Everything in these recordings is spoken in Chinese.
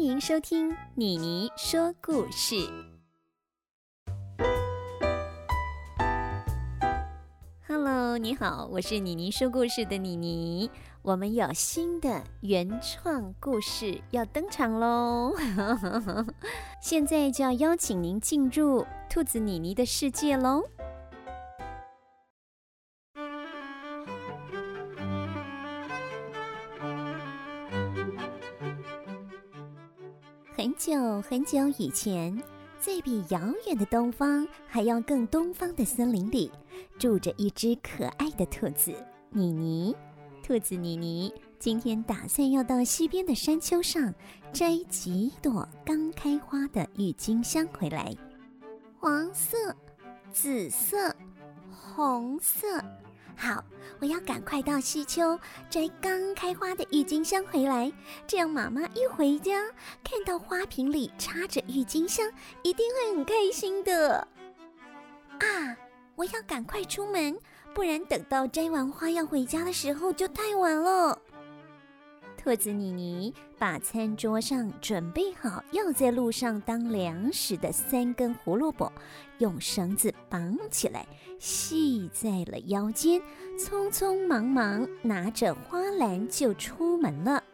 欢迎收听妮妮说故事。Hello，你好，我是妮妮说故事的妮妮。我们有新的原创故事要登场喽！现在就要邀请您进入兔子妮妮的世界喽！很久以前，在比遥远的东方还要更东方的森林里，住着一只可爱的兔子妮妮。兔子妮妮今天打算要到西边的山丘上摘几朵刚开花的郁金香回来。黄色、紫色、红色。好，我要赶快到西丘摘刚开花的郁金香回来，这样妈妈一回家看到花瓶里插着郁金香，一定会很开心的。啊，我要赶快出门，不然等到摘完花要回家的时候就太晚了。兔子妮妮把餐桌上准备好要在路上当粮食的三根胡萝卜，用绳子绑起来，系在了腰间，匆匆忙忙拿着花篮就出门了。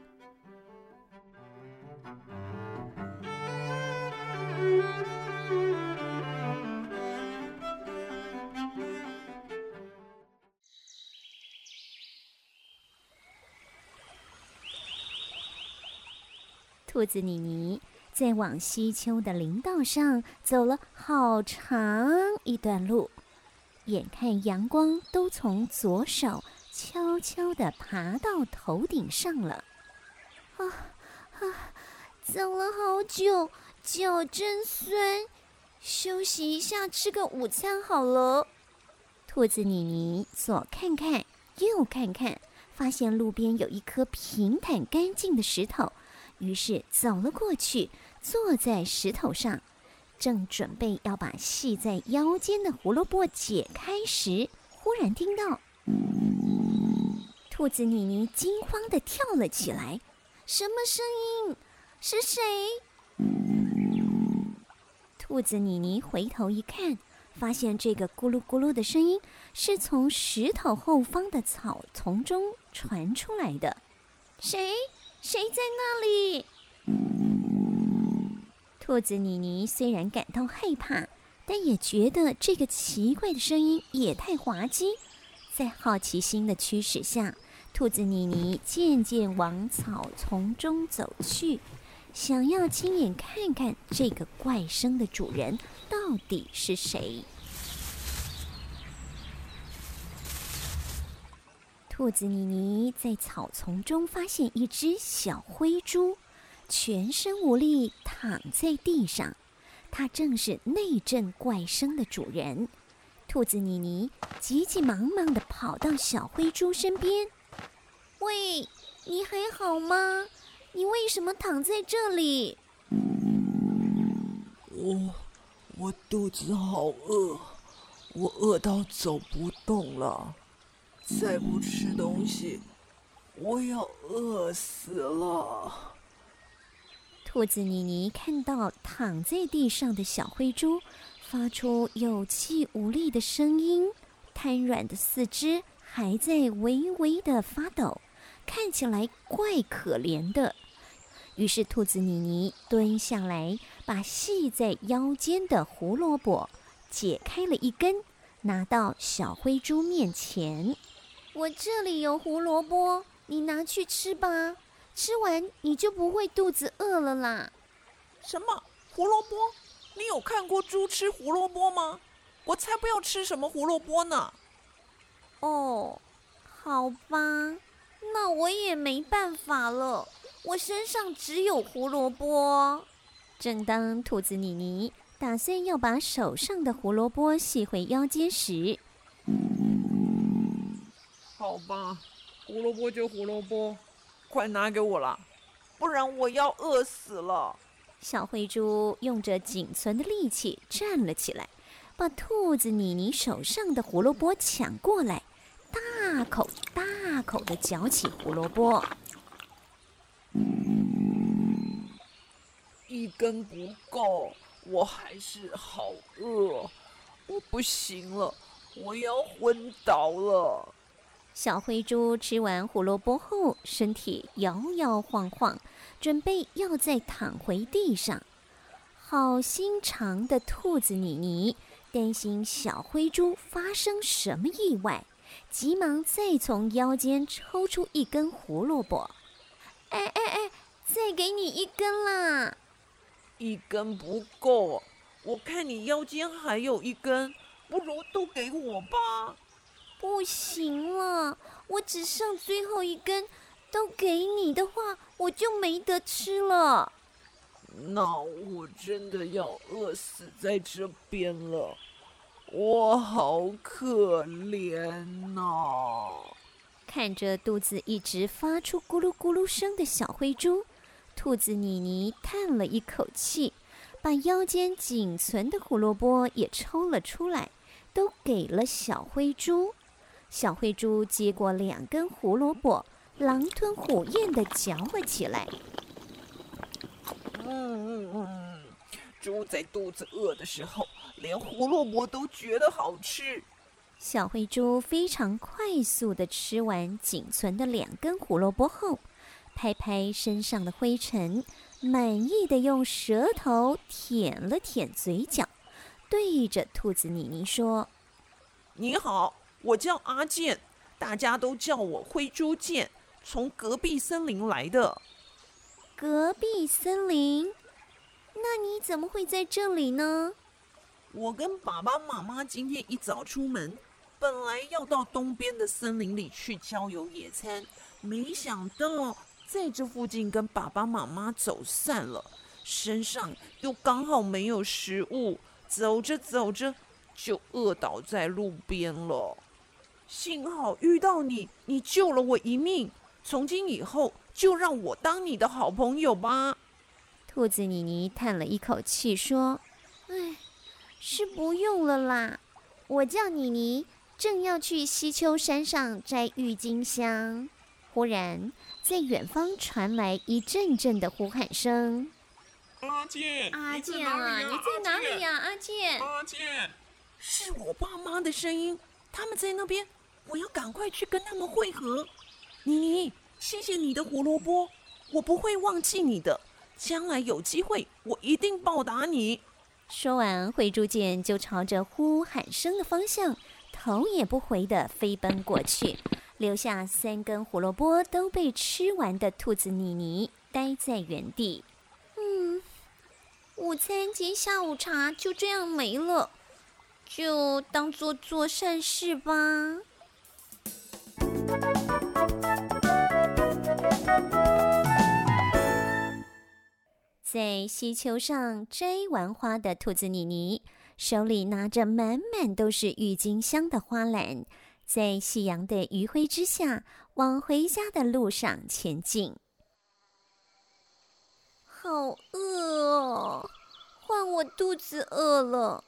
兔子妮妮在往西丘的林道上走了好长一段路，眼看阳光都从左手悄悄地爬到头顶上了，啊啊！走了好久，脚真酸，休息一下，吃个午餐好了。兔子妮妮左看看，右看看，发现路边有一颗平坦干净的石头。于是走了过去，坐在石头上，正准备要把系在腰间的胡萝卜解开时，忽然听到，兔子妮妮惊慌地跳了起来：“什么声音？是谁？”兔子妮妮回头一看，发现这个咕噜咕噜的声音是从石头后方的草丛中传出来的。谁？谁在那里？兔子妮妮虽然感到害怕，但也觉得这个奇怪的声音也太滑稽。在好奇心的驱使下，兔子妮妮渐渐往草丛中走去，想要亲眼看看这个怪声的主人到底是谁。兔子妮妮在草丛中发现一只小灰猪，全身无力躺在地上。它正是那阵怪声的主人。兔子妮妮急急忙忙地跑到小灰猪身边：“喂，你还好吗？你为什么躺在这里？”“我，我肚子好饿，我饿到走不动了。”再不吃东西，我要饿死了。兔子妮妮看到躺在地上的小灰猪，发出有气无力的声音，瘫软的四肢还在微微的发抖，看起来怪可怜的。于是，兔子妮妮蹲下来，把系在腰间的胡萝卜解开了一根，拿到小灰猪面前。我这里有胡萝卜，你拿去吃吧。吃完你就不会肚子饿了啦。什么胡萝卜？你有看过猪吃胡萝卜吗？我才不要吃什么胡萝卜呢。哦，好吧，那我也没办法了。我身上只有胡萝卜。正当兔子妮妮打算要把手上的胡萝卜系回腰间时，好吧，胡萝卜就胡萝卜，快拿给我啦，不然我要饿死了。小灰猪用着仅存的力气站了起来，把兔子妮妮手上的胡萝卜抢过来，大口大口的嚼起胡萝卜。一根不够，我还是好饿，我不行了，我要昏倒了。小灰猪吃完胡萝卜后，身体摇摇晃晃，准备要再躺回地上。好心肠的兔子妮妮担心小灰猪发生什么意外，急忙再从腰间抽出一根胡萝卜。哎哎哎，再给你一根啦！一根不够，我看你腰间还有一根，不如都给我吧。不行了，我只剩最后一根，都给你的话，我就没得吃了。那我真的要饿死在这边了，我好可怜呐！看着肚子一直发出咕噜咕噜声的小灰猪，兔子妮妮叹了一口气，把腰间仅存的胡萝卜也抽了出来，都给了小灰猪。小灰猪接过两根胡萝卜，狼吞虎咽地嚼了起来。嗯嗯嗯，猪在肚子饿的时候，连胡萝卜都觉得好吃。小灰猪非常快速地吃完仅存的两根胡萝卜后，拍拍身上的灰尘，满意的用舌头舔了舔嘴角，对着兔子妮妮说：“你好，我叫阿健，大家都叫我灰猪健，从隔壁森林来的。”隔壁森林？那你怎么会在这里呢？我跟爸爸妈妈今天一早出门，本来要到东边的森林里去郊游野餐，没想到在这附近跟爸爸妈妈走散了，身上又刚好没有食物，走着走着就饿倒在路边了。幸好遇到你，你救了我一命。从今以后，就让我当你的好朋友吧。兔子妮妮叹了一口气说：“唉，是不用了啦。我叫妮妮，正要去西丘山上摘郁金香。忽然，在远方传来一阵阵的呼喊声：‘阿健，阿健啊，你在哪里呀？阿健，阿健，是我爸妈的声音，他们在那边，我要赶快去跟他们会合。’妮妮。”谢谢你的胡萝卜，我不会忘记你的。将来有机会，我一定报答你。说完，灰猪剑就朝着呼喊声的方向，头也不回地飞奔过去，留下三根胡萝卜都被吃完的兔子妮妮待在原地。嗯，午餐及下午茶就这样没了，就当做做善事吧。在溪丘上摘完花的兔子妮妮，手里拿着满满都是郁金香的花篮，在夕阳的余晖之下，往回家的路上前进。好饿哦，换我肚子饿了，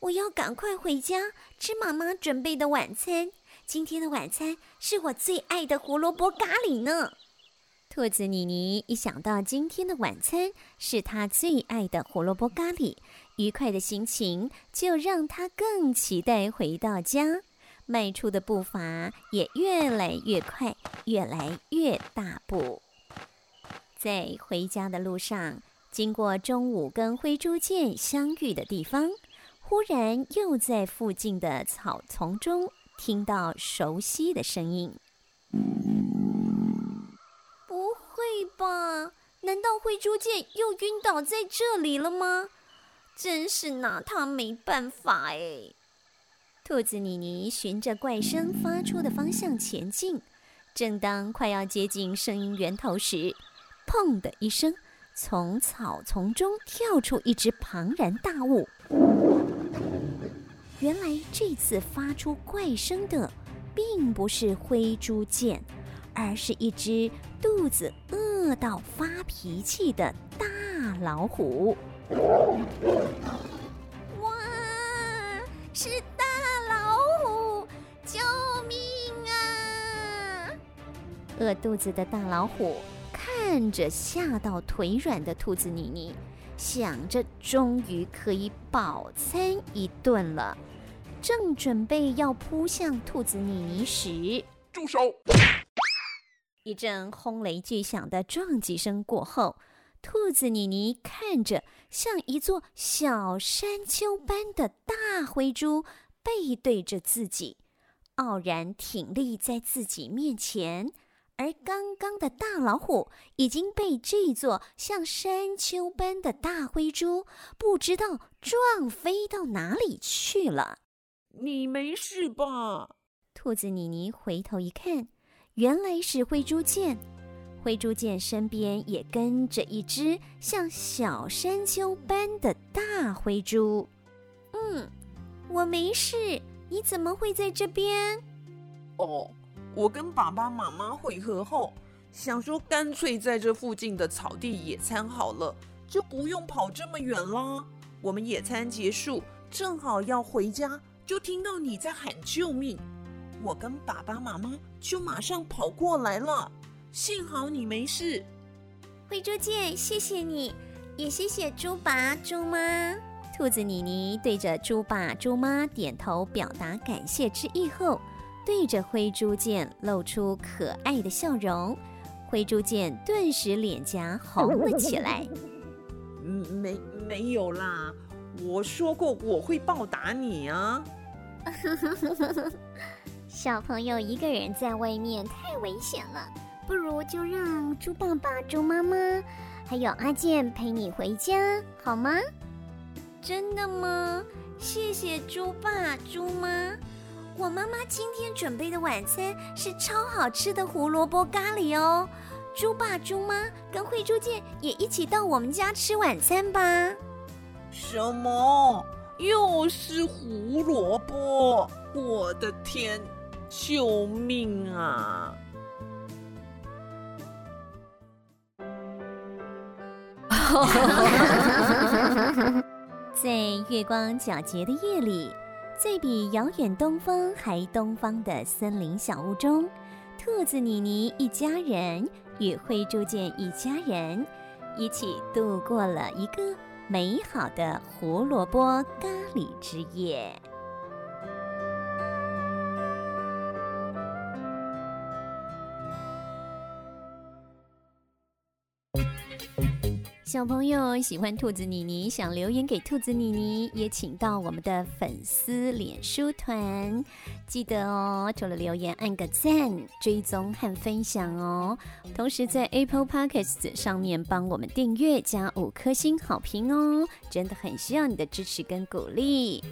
我要赶快回家吃妈妈准备的晚餐。今天的晚餐是我最爱的胡萝卜咖喱呢。兔子妮妮一想到今天的晚餐是她最爱的胡萝卜咖喱，愉快的心情就让她更期待回到家，迈出的步伐也越来越快，越来越大步。在回家的路上，经过中午跟灰猪剑相遇的地方，忽然又在附近的草丛中听到熟悉的声音。不会吧？难道灰猪剑又晕倒在这里了吗？真是拿他没办法哎！兔子妮妮循着怪声发出的方向前进，正当快要接近声音源头时，砰的一声，从草丛中跳出一只庞然大物。原来这次发出怪声的，并不是灰猪剑。而是一只肚子饿到发脾气的大老虎！哇，是大老虎！救命啊！饿肚子的大老虎看着吓到腿软的兔子妮妮，想着终于可以饱餐一顿了，正准备要扑向兔子妮妮时，住手！一阵轰雷巨响的撞击声过后，兔子妮妮看着像一座小山丘般的大灰猪背对着自己，傲然挺立在自己面前。而刚刚的大老虎已经被这座像山丘般的大灰猪不知道撞飞到哪里去了。你没事吧？兔子妮妮回头一看，原来是灰猪剑。灰猪剑身边也跟着一只像小山丘般的大灰猪。嗯，我没事。你怎么会在这边？哦。我跟爸爸妈妈会合后，想说干脆在这附近的草地野餐好了，就不用跑这么远啦。我们野餐结束，正好要回家，就听到你在喊救命，我跟爸爸妈妈就马上跑过来了。幸好你没事。灰猪姐，谢谢你，也谢谢猪爸猪妈。兔子妮妮对着猪爸猪妈点头表达感谢之意后。对着灰猪剑露出可爱的笑容，灰猪剑顿时脸颊红了起来。嗯，没没有啦，我说过我会报答你啊。小朋友一个人在外面太危险了，不如就让猪爸爸、猪妈妈还有阿健陪你回家，好吗？真的吗？谢谢猪爸、猪妈。我妈妈今天准备的晚餐是超好吃的胡萝卜咖喱哦，猪爸、猪妈跟慧珠姐也一起到我们家吃晚餐吧。什么？又是胡萝卜？我的天！救命啊！在月光皎洁的夜里。在比遥远东方还东方的森林小屋中，兔子妮妮一家人与灰猪见一家人一起度过了一个美好的胡萝卜咖喱之夜。小朋友喜欢兔子妮妮，想留言给兔子妮妮，也请到我们的粉丝脸书团，记得哦，除了留言按个赞、追踪和分享哦，同时在 Apple Podcasts 上面帮我们订阅加五颗星好评哦，真的很需要你的支持跟鼓励。